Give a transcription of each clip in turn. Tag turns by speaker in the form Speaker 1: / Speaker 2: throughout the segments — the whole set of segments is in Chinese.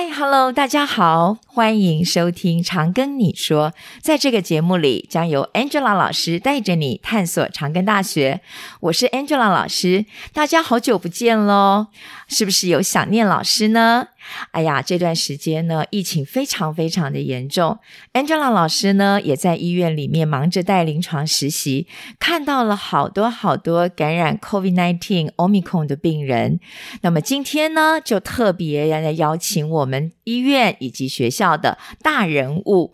Speaker 1: 嗨，Hello，大家好，欢迎收听《长跟你说》。在这个节目里，将由 Angela 老师带着你探索长庚大学。我是 Angela 老师，大家好久不见喽，是不是有想念老师呢？哎呀，这段时间呢，疫情非常非常的严重。Angela 老师呢，也在医院里面忙着带临床实习，看到了好多好多感染 COVID-19 Omicron 的病人。那么今天呢，就特别要来邀请我们医院以及学校的大人物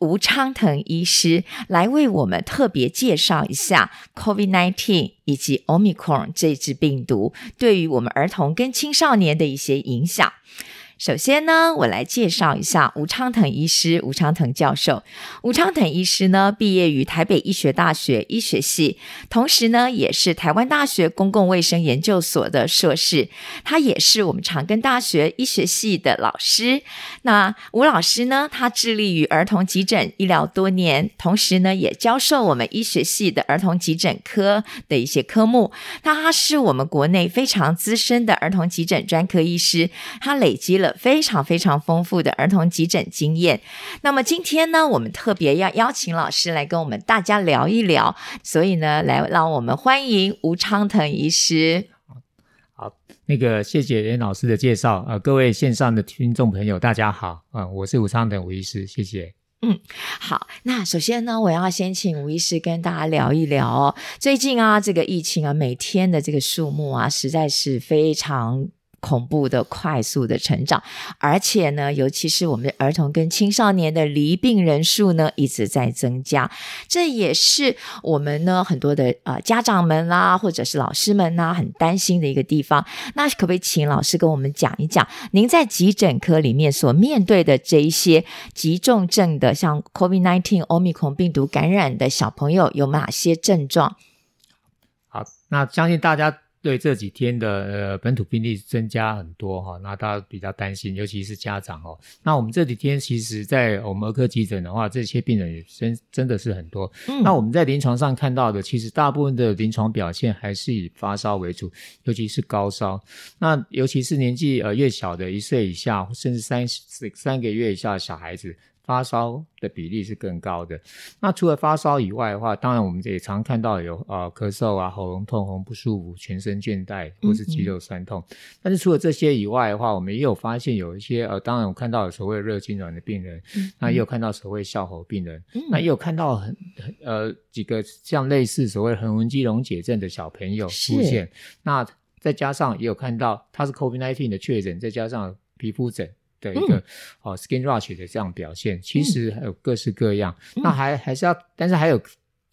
Speaker 1: 吴昌腾医师来为我们特别介绍一下 COVID-19 以及 Omicron 这支病毒对于我们儿童跟青少年的一些影响。首先呢，我来介绍一下吴昌腾医师、吴昌腾教授。吴昌腾医师呢，毕业于台北医学大学医学系，同时呢，也是台湾大学公共卫生研究所的硕士。他也是我们长庚大学医学系的老师。那吴老师呢，他致力于儿童急诊医疗多年，同时呢，也教授我们医学系的儿童急诊科的一些科目。那他是我们国内非常资深的儿童急诊专科医师，他累积了。非常非常丰富的儿童急诊经验。那么今天呢，我们特别要邀请老师来跟我们大家聊一聊。所以呢，来让我们欢迎吴昌腾医师。
Speaker 2: 好，那个谢谢任老师的介绍。呃，各位线上的听众朋友，大家好。嗯、呃，我是吴昌腾吴医师，谢谢。
Speaker 1: 嗯，好。那首先呢，我要先请吴医师跟大家聊一聊哦。最近啊，这个疫情啊，每天的这个数目啊，实在是非常。恐怖的快速的成长，而且呢，尤其是我们的儿童跟青少年的罹病人数呢，一直在增加。这也是我们呢很多的呃家长们啦，或者是老师们呐，很担心的一个地方。那可不可以请老师跟我们讲一讲，您在急诊科里面所面对的这一些急重症的，像 COVID-19 Omicron 病毒感染的小朋友有哪些症状？
Speaker 2: 好，那相信大家。对这几天的呃本土病例增加很多哈，那大家比较担心，尤其是家长哦。那我们这几天其实，在我们儿科急诊的话，这些病人也真真的是很多。嗯。那我们在临床上看到的，其实大部分的临床表现还是以发烧为主，尤其是高烧。那尤其是年纪呃越小的一岁以下，甚至三三个月以下的小孩子。发烧的比例是更高的。那除了发烧以外的话，当然我们也常看到有呃咳嗽啊、喉咙痛、喉咙不舒服、全身倦怠或是肌肉酸痛。嗯嗯。但是除了这些以外的话，我们也有发现有一些呃，当然我看到有所谓热痉挛的病人。那也有看到所谓哮吼病人。那也有看到很呃几个像类似所谓横纹肌溶解症的小朋友出现。那再加上也有看到他是 COVID-19 的确诊，再加上皮肤疹。的一个、嗯、哦，skin rash 的这样表现，其实还有各式各样。嗯、那还还是要，但是还有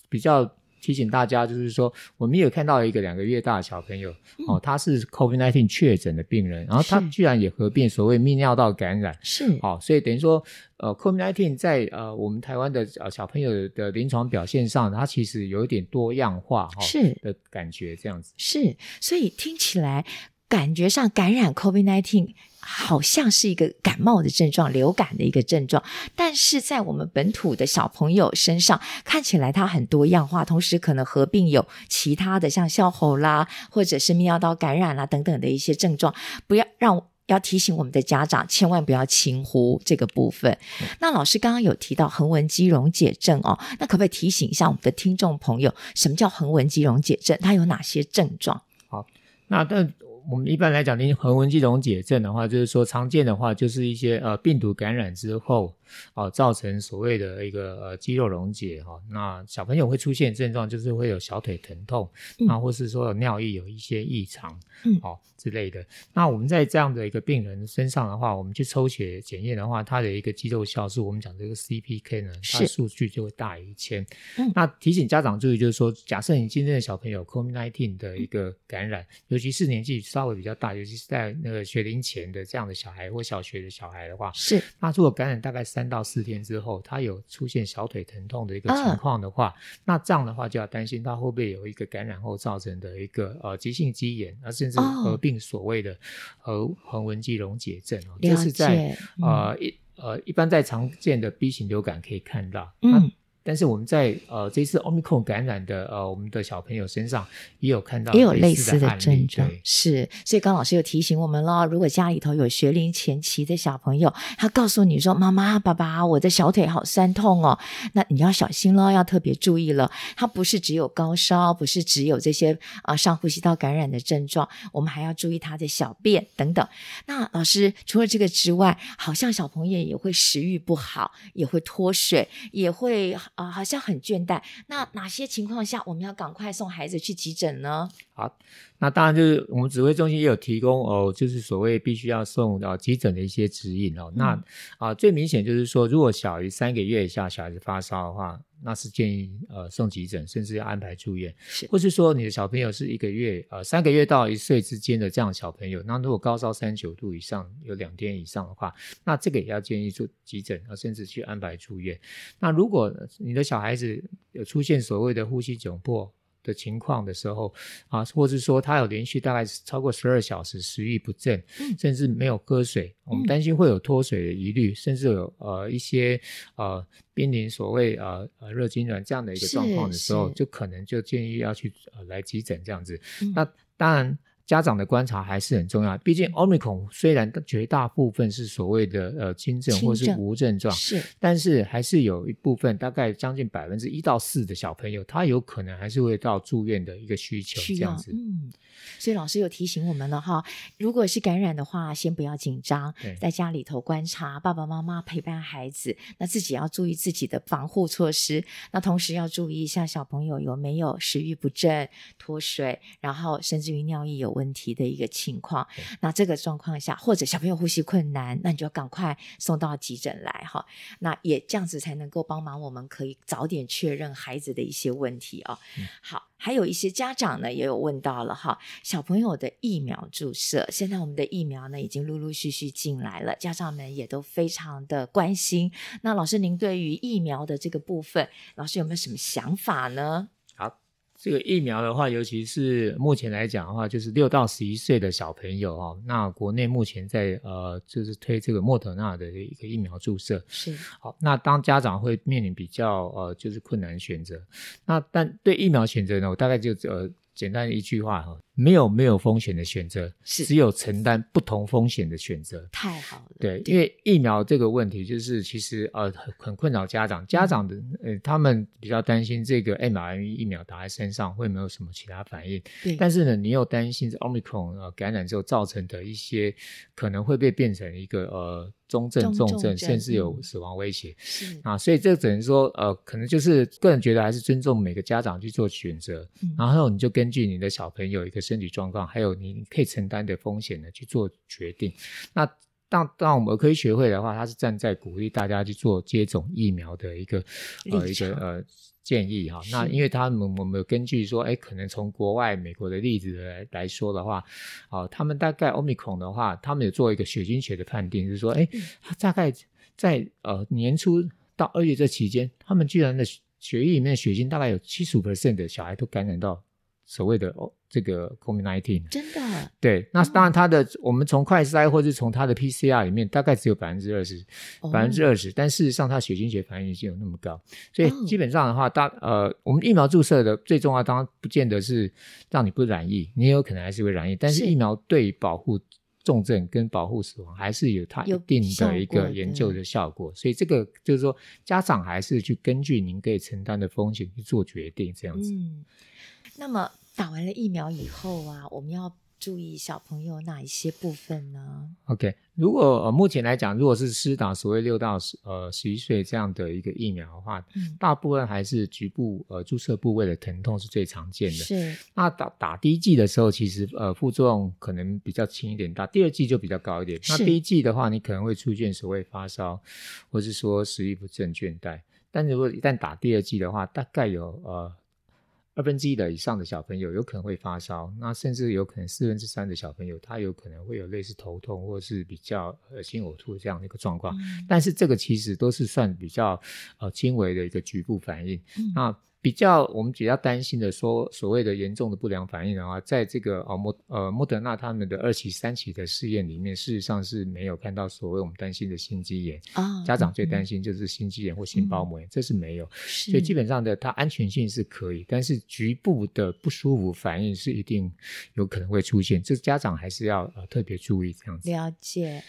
Speaker 2: 比较提醒大家，就是说，我们也有看到一个两个月大的小朋友，嗯、哦，他是 COVID-19 确诊的病人，然后他居然也合并所谓泌尿道感染，是，哦，所以等于说，呃，COVID-19 在呃我们台湾的呃小朋友的临床表现上，它其实有一点多样化哈，是、哦、的感觉这样子，
Speaker 1: 是，所以听起来。感觉上感染 COVID-19 好像是一个感冒的症状，流感的一个症状，但是在我们本土的小朋友身上，看起来它很多样化，同时可能合并有其他的像哮吼啦，或者是泌尿道感染啦等等的一些症状。不要让要提醒我们的家长，千万不要轻忽这个部分。那老师刚刚有提到横纹肌溶解症哦，那可不可以提醒一下我们的听众朋友，什么叫横纹肌溶解症？它有哪些症状？
Speaker 2: 好，那但。我们一般来讲，您横纹肌溶解症的话，就是说常见的话，就是一些呃病毒感染之后。哦，造成所谓的一个呃肌肉溶解哈、哦，那小朋友会出现症状，就是会有小腿疼痛，啊、嗯，或是说有尿液有一些异常，嗯，哦之类的。那我们在这样的一个病人身上的话，我们去抽血检验的话，它的一个肌肉酵素，我们讲这个 CPK 呢，它的数据就会大于一千。嗯，那提醒家长注意，就是说，假设你今天的小朋友 COVID-19 的一个感染，嗯、尤其是年纪稍微比较大，尤其是在那个学龄前的这样的小孩或小学的小孩的话，是，那如果感染大概三到四天之后，他有出现小腿疼痛的一个情况的话，啊、那这样的话就要担心他会不会有一个感染后造成的一个呃急性肌炎，而甚至合并所谓的横横纹肌溶解症。哦，这是在、嗯、呃一呃一般在常见的 B 型流感可以看到。嗯，但是我们在呃这次 Omicron 感染的呃我们的小朋友身上也有看到
Speaker 1: 也有类似的症
Speaker 2: 状，
Speaker 1: 是。所以刚老师又提醒我们了，如果家里头有学龄前期的小朋友，他告诉你说：“妈妈、爸爸，我的小腿好酸痛哦。”那你要小心了，要特别注意了。他不是只有高烧，不是只有这些啊、呃、上呼吸道感染的症状，我们还要注意他的小便等等。那老师除了这个之外，好像小朋友也会食欲不好，也会脱水，也会。啊、好像很倦怠。那哪些情况下我们要赶快送孩子去急诊呢？
Speaker 2: 好，那当然就是我们指挥中心也有提供哦，就是所谓必须要送到急诊的一些指引哦。嗯、那啊、呃，最明显就是说，如果小于三个月以下小孩子发烧的话，那是建议呃送急诊，甚至要安排住院。
Speaker 1: 是，
Speaker 2: 或是说你的小朋友是一个月呃三个月到一岁之间的这样的小朋友，那如果高烧三九度以上，有两天以上的话，那这个也要建议做急诊，甚至去安排住院。那如果你的小孩子有出现所谓的呼吸窘迫，的情况的时候啊，或是说他有连续大概超过十二小时食欲不振，嗯、甚至没有喝水，嗯、我们担心会有脱水的疑虑，嗯、甚至有呃一些呃濒临所谓呃呃热痉挛这样的一个状况的时候，就可能就建议要去呃来急诊这样子。嗯、那当然。家长的观察还是很重要，毕竟 Omicron 虽然绝大部分是所谓的呃轻症或是无症状，
Speaker 1: 是，
Speaker 2: 但是还是有一部分大概将近百分之一到四的小朋友，他有可能还是会到住院的一个需求这样子。
Speaker 1: 嗯，所以老师有提醒我们了哈，如果是感染的话，先不要紧
Speaker 2: 张，
Speaker 1: 在家里头观察，爸爸妈妈陪伴孩子，那自己要注意自己的防护措施，那同时要注意一下小朋友有没有食欲不振、脱水，然后甚至于尿液有问题的一个情况，那这个状况下，或者小朋友呼吸困难，那你就要赶快送到急诊来哈。那也这样子才能够帮忙，我们可以早点确认孩子的一些问题哦。嗯、好，还有一些家长呢也有问到了哈，小朋友的疫苗注射，现在我们的疫苗呢已经陆陆续续进来了，家长们也都非常的关心。那老师，您对于疫苗的这个部分，老师有没有什么想法呢？
Speaker 2: 这个疫苗的话，尤其是目前来讲的话，就是六到十一岁的小朋友哦，那国内目前在呃，就是推这个莫德纳的一个疫苗注射。
Speaker 1: 是。
Speaker 2: 好，那当家长会面临比较呃，就是困难选择。那但对疫苗选择呢，我大概就呃。简单一句话哈，没有没有风险的选择，
Speaker 1: 是
Speaker 2: 只有承担不同风险的选择。
Speaker 1: 太好了，
Speaker 2: 对，因为疫苗这个问题，就是其实呃很很困扰家长，家长的呃他们比较担心这个 mRNA 疫苗打在身上会没有什么其他反应，
Speaker 1: 对。
Speaker 2: 但是呢，你又担心这 Omicron 呃感染之后造成的一些可能会被变成一个呃。中症、重症，甚至有死亡威胁。
Speaker 1: 是
Speaker 2: 啊，所以这只能说，呃，可能就是个人觉得还是尊重每个家长去做选择。
Speaker 1: 嗯、
Speaker 2: 然后你就根据你的小朋友一个身体状况，还有你可以承担的风险呢去做决定。那当当我们儿科医学会的话，它是站在鼓励大家去做接种疫苗的一个呃一个呃。建议哈，那因为他们我们根据说，哎，可能从国外美国的例子来来说的话，啊，他们大概 Omicron 的话，他们有做一个血清学的判定，就是说，哎，他大概在呃年初到二月这期间，他们居然的血液里面的血清大概有七十五 percent 的小孩都感染到。所谓的哦，这个 COVID-19
Speaker 1: 真的？
Speaker 2: 对，那当然它的、嗯、我们从快筛或者从它的 PCR 里面大概只有百分之二十，百分之二十，但事实上它血清学反应已经有那么高，所以基本上的话，大呃，我们疫苗注射的最重要，当然不见得是让你不染疫，你也有可能还是会染疫，但是疫苗对保护重症跟保护死亡还是有它一定的一个研究的效果，所以这个就是说家长还是去根据您可以承担的风险去做决定，这样子。
Speaker 1: 嗯那么打完了疫苗以后啊，我们要注意小朋友哪一些部分呢
Speaker 2: ？OK，如果呃目前来讲，如果是施打所谓六到十呃十一岁这样的一个疫苗的话，嗯，大部分还是局部呃注射部位的疼痛是最常见的。
Speaker 1: 是。那
Speaker 2: 打打第一剂的时候，其实呃副作用可能比较轻一点，打第二剂就比较高一点。
Speaker 1: 是。
Speaker 2: 那第一剂的话，你可能会出现所谓发烧，或是说食欲不振、倦怠。但如果一旦打第二剂的话，大概有呃。二分之一的以上的小朋友有可能会发烧，那甚至有可能四分之三的小朋友他有可能会有类似头痛或是比较恶心呕吐这样的一个状况。嗯、但是这个其实都是算比较呃轻微的一个局部反应。
Speaker 1: 嗯、
Speaker 2: 那比较我们比较担心的说所谓的严重的不良反应的话，在这个哦莫呃莫德纳他们的二期、三期的试验里面，事实上是没有看到所谓我们担心的心肌炎。
Speaker 1: 哦，
Speaker 2: 家长最担心就是心肌炎或心包膜炎，嗯、这是没有。所以基本上的它安全性是可以，但是局部的不舒服反应是一定有可能会出现，这家长还是要呃特别注意这样子。
Speaker 1: 了解。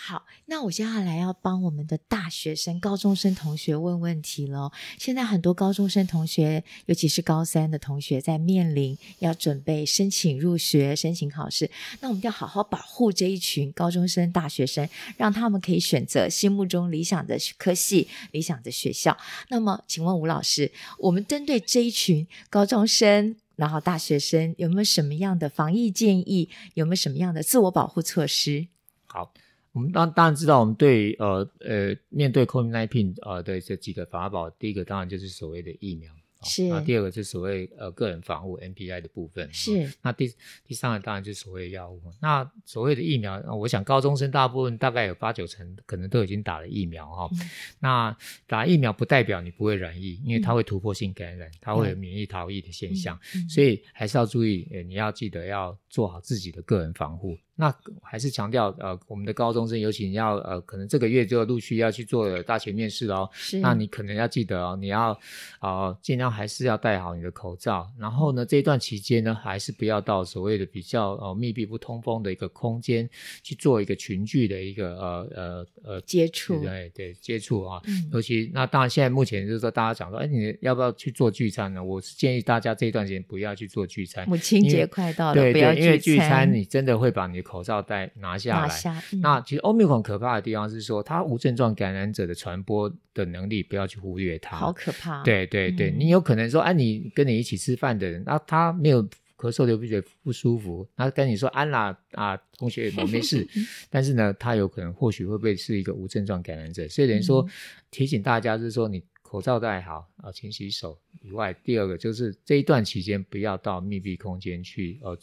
Speaker 1: 好，那我接下来要帮我们的大学生、高中生同学问问题了。现在很多高中生同学，尤其是高三的同学，在面临要准备申请入学、申请考试。那我们要好好保护这一群高中生、大学生，让他们可以选择心目中理想的科系、理想的学校。那么，请问吴老师，我们针对这一群高中生，然后大学生，有没有什么样的防疫建议？有没有什么样的自我保护措施？
Speaker 2: 好。我们当当然知道，我们对呃呃面对 COVID-19 呃的这几个法宝，第一个当然就是所谓的疫苗。
Speaker 1: 是，
Speaker 2: 那第二个是所谓呃个人防护 NPI 的部分，
Speaker 1: 是。那
Speaker 2: 第第三个当然就是所谓药物。那所谓的疫苗，我想高中生大部分大概有八九成可能都已经打了疫苗哈。嗯、那打疫苗不代表你不会染疫，因为它会突破性感染，嗯、它会有免疫逃逸的现象，嗯、所以还是要注意，呃，你要记得要做好自己的个人防护。那还是强调，呃，我们的高中生，尤其你要，呃，可能这个月就陆续要去做大学面试哦。是。那你可能要记得哦，你要，呃，尽量还是要戴好你的口罩。然后呢，这一段期间呢，还是不要到所谓的比较呃密闭不通风的一个空间去做一个群聚的一个呃呃呃
Speaker 1: 接触。
Speaker 2: 对对，接触啊。
Speaker 1: 嗯。
Speaker 2: 尤其那当然现在目前就是说大家讲说，哎，你要不要去做聚餐呢？我是建议大家这一段时间不要去做聚餐。
Speaker 1: 母亲节快到了，
Speaker 2: 对对，
Speaker 1: 不要。
Speaker 2: 因为聚餐你真的会把你。口罩戴拿下来。
Speaker 1: 下嗯、
Speaker 2: 那其实欧米孔可怕的地方是说，它无症状感染者的传播的能力不要去忽略它。
Speaker 1: 好可怕。
Speaker 2: 对对对，嗯、你有可能说，哎、啊，你跟你一起吃饭的人，那他没有咳嗽、流鼻水不舒服，他跟你说安啦啊，同学我没事，但是呢，他有可能或许会不会是一个无症状感染者？所以等于说、嗯、提醒大家，就是说你口罩戴好啊，勤洗手以外，第二个就是这一段期间不要到密闭空间去呃。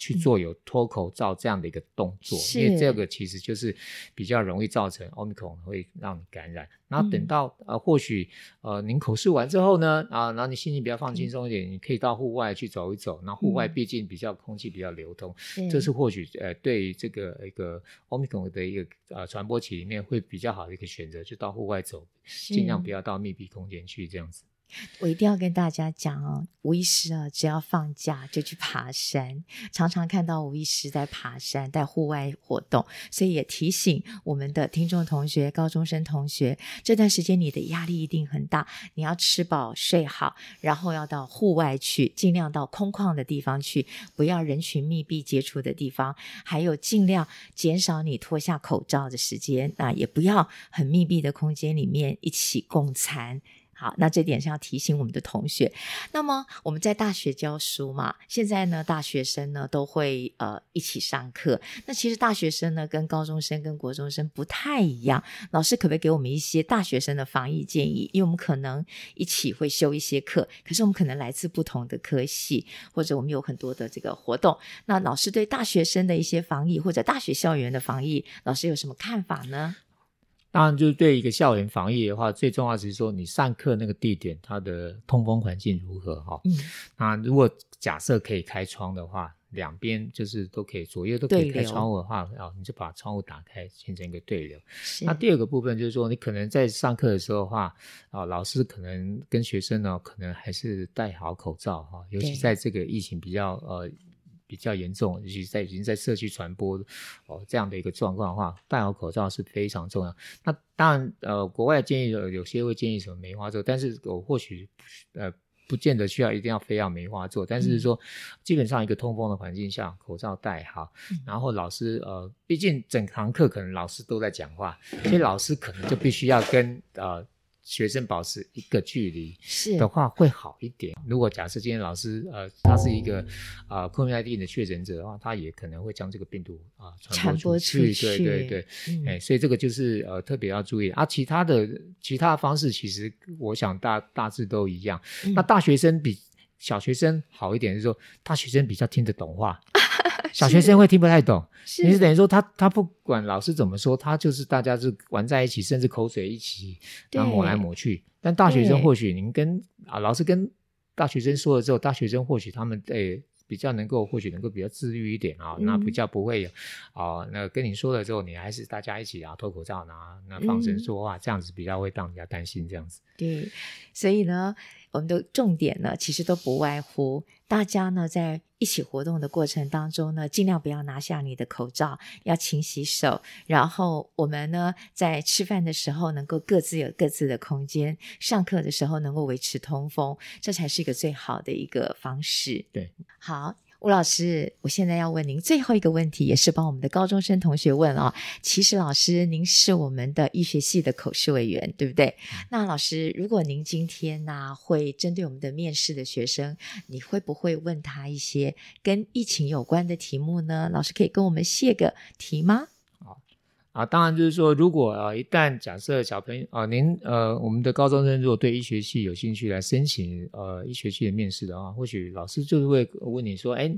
Speaker 2: 去做有脱口罩这样的一个动作，嗯、因为这个其实就是比较容易造成 Omicron 会让你感染。然后等到、嗯、呃或许呃您口试完之后呢啊，然后你心情比较放轻松一点，嗯、你可以到户外去走一走。那户外毕竟比较空气比较流通，嗯、这是或许呃对于这个一个 Omicron 的一个呃传播期里面会比较好的一个选择，就到户外走，尽量不要到密闭空间去这样子。
Speaker 1: 我一定要跟大家讲哦，吴医师啊，只要放假就去爬山，常常看到吴医师在爬山，在户外活动，所以也提醒我们的听众同学、高中生同学，这段时间你的压力一定很大，你要吃饱睡好，然后要到户外去，尽量到空旷的地方去，不要人群密闭接触的地方，还有尽量减少你脱下口罩的时间，那也不要很密闭的空间里面一起共餐。好，那这点是要提醒我们的同学。那么我们在大学教书嘛，现在呢，大学生呢都会呃一起上课。那其实大学生呢跟高中生跟国中生不太一样。老师可不可以给我们一些大学生的防疫建议？因为我们可能一起会修一些课，可是我们可能来自不同的科系，或者我们有很多的这个活动。那老师对大学生的一些防疫或者大学校园的防疫，老师有什么看法呢？
Speaker 2: 当然，就是对一个校园防疫的话，最重要的是说你上课那个地点它的通风环境如何哈。嗯。那如果假设可以开窗的话，两边就是都可以，左右都可以开窗户的话，啊，你就把窗户打开，形成一个对流。那第二个部分就是说，你可能在上课的时候的话，啊，老师可能跟学生呢，可能还是戴好口罩哈，尤其在这个疫情比较呃。比较严重，尤其在已经在社区传播哦这样的一个状况的话，戴好口罩是非常重要。那当然，呃，国外建议有有些会建议什么梅花座，但是我或许呃不见得需要一定要非要梅花座，但是说、嗯、基本上一个通风的环境下，口罩戴好，嗯、然后老师呃，毕竟整堂课可能老师都在讲话，所以老师可能就必须要跟呃。学生保持一个距离是的话会好一点。如果假设今天老师呃他是一个啊 COVID-19 的确诊者的话，他也可能会将这个病毒啊传播出去。对对对，嗯、哎，所以这个就是呃特别要注意啊。其他的其他的方式其实我想大大致都一样。嗯、那大学生比小学生好一点，就是说大学生比较听得懂话。小学生会听不太懂。
Speaker 1: 是
Speaker 2: 你是等于说他他不管老师怎么说，他就是大家是玩在一起，甚至口水一起，然后抹来抹去。但大学生或许您跟啊老师跟大学生说了之后，大学生或许他们诶。比较能够，或许能够比较自律一点啊、那比较不会有啊、呃。那跟你说了之后，你还是大家一起啊脱口罩，拿那放声说话、嗯，这样子比较会让人家担心这样子。
Speaker 1: 对，所以呢，我们的重点呢，其实都不外乎大家呢在一起活动的过程当中呢，尽量不要拿下你的口罩，要勤洗手。然后我们呢在吃饭的时候能够各自有各自的空间，上课的时候能够维持通风，这才是一个最好的一个方式。
Speaker 2: 对。
Speaker 1: 好，吴老师，我现在要问您最后一个问题，也是帮我们的高中生同学问啊。其实老师，您是我们的医学系的口试委员，对不对？嗯、那老师，如果您今天呢、啊、会针对我们的面试的学生，你会不会问他一些跟疫情有关的题目呢？老师可以跟我们泄个题吗？
Speaker 2: 啊，当然就是说，如果啊，一旦假设小朋友啊，您呃，我们的高中生如果对医学系有兴趣来申请呃医学系的面试的话，或许老师就是会问你说，哎。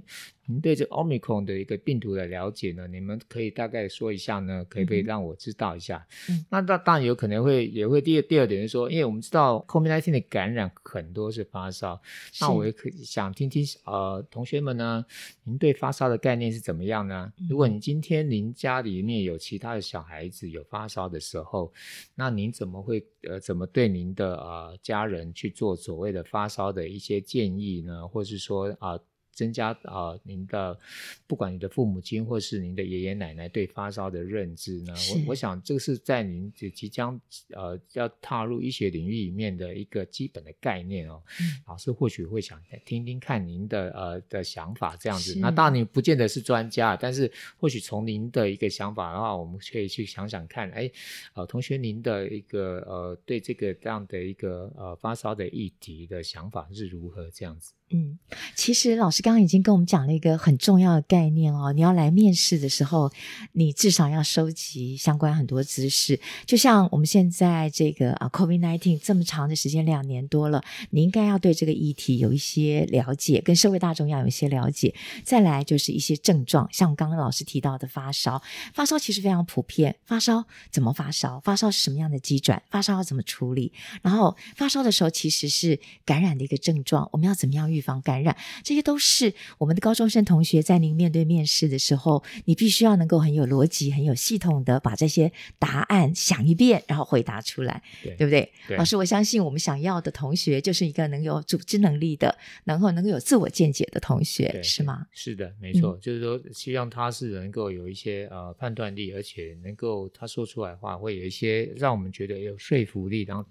Speaker 2: 您对这 Omicron 的一个病毒的了解呢？你们可以大概说一下呢？可以不可以让我知道一下？嗯，那那当然有可能会也会第二第二点是说，因为我们知道 COVID-19 的感染很多是发烧，那我也可以想听听呃同学们呢，您对发烧的概念是怎么样呢？如果你今天您家里面有其他的小孩子有发烧的时候，那您怎么会呃怎么对您的呃家人去做所谓的发烧的一些建议呢？或是说啊？增加啊、呃，您的不管你的父母亲或是您的爷爷奶奶对发烧的认知呢？我我想这个是在您即将呃要踏入医学领域里面的一个基本的概念哦。嗯、老师或许会想听听看您的呃的想法这样子。那当然你不见得是专家，但是或许从您的一个想法的话，我们可以去想想看，哎，呃，同学您的一个呃对这个这样的一个呃发烧的议题的想法是如何这样子？
Speaker 1: 嗯，其实老师刚刚已经跟我们讲了一个很重要的概念哦。你要来面试的时候，你至少要收集相关很多知识。就像我们现在这个啊，COVID-19 这么长的时间，两年多了，你应该要对这个议题有一些了解，跟社会大众要有一些了解。再来就是一些症状，像刚刚老师提到的发烧，发烧其实非常普遍。发烧怎么发烧？发烧是什么样的机转？发烧要怎么处理？然后发烧的时候其实是感染的一个症状，我们要怎么样预防感染，这些都是我们的高中生同学在您面对面试的时候，你必须要能够很有逻辑、很有系统的把这些答案想一遍，然后回答出来，对，对不对？对。老师，我相信我们想要的同学就是一个能有组织能力的，然后能够有自我见解的同学，是吗？
Speaker 2: 是的，没错，嗯，就是说希望他是能够有一些呃判断力，而且能够他说出来的话会有一些让我们觉得有说服力，然后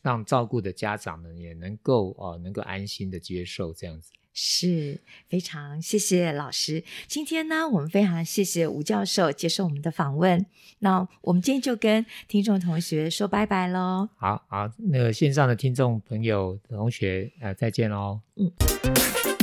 Speaker 2: 让照顾的家长们也能够呃能够安心的接受。这样子
Speaker 1: 是非常谢谢老师。今天呢，我们非常谢谢吴教授接受我们的访问。那我们今天就跟听众同学说拜拜喽。
Speaker 2: 好好，那个线上的听众朋友同学，呃，再见喽。嗯。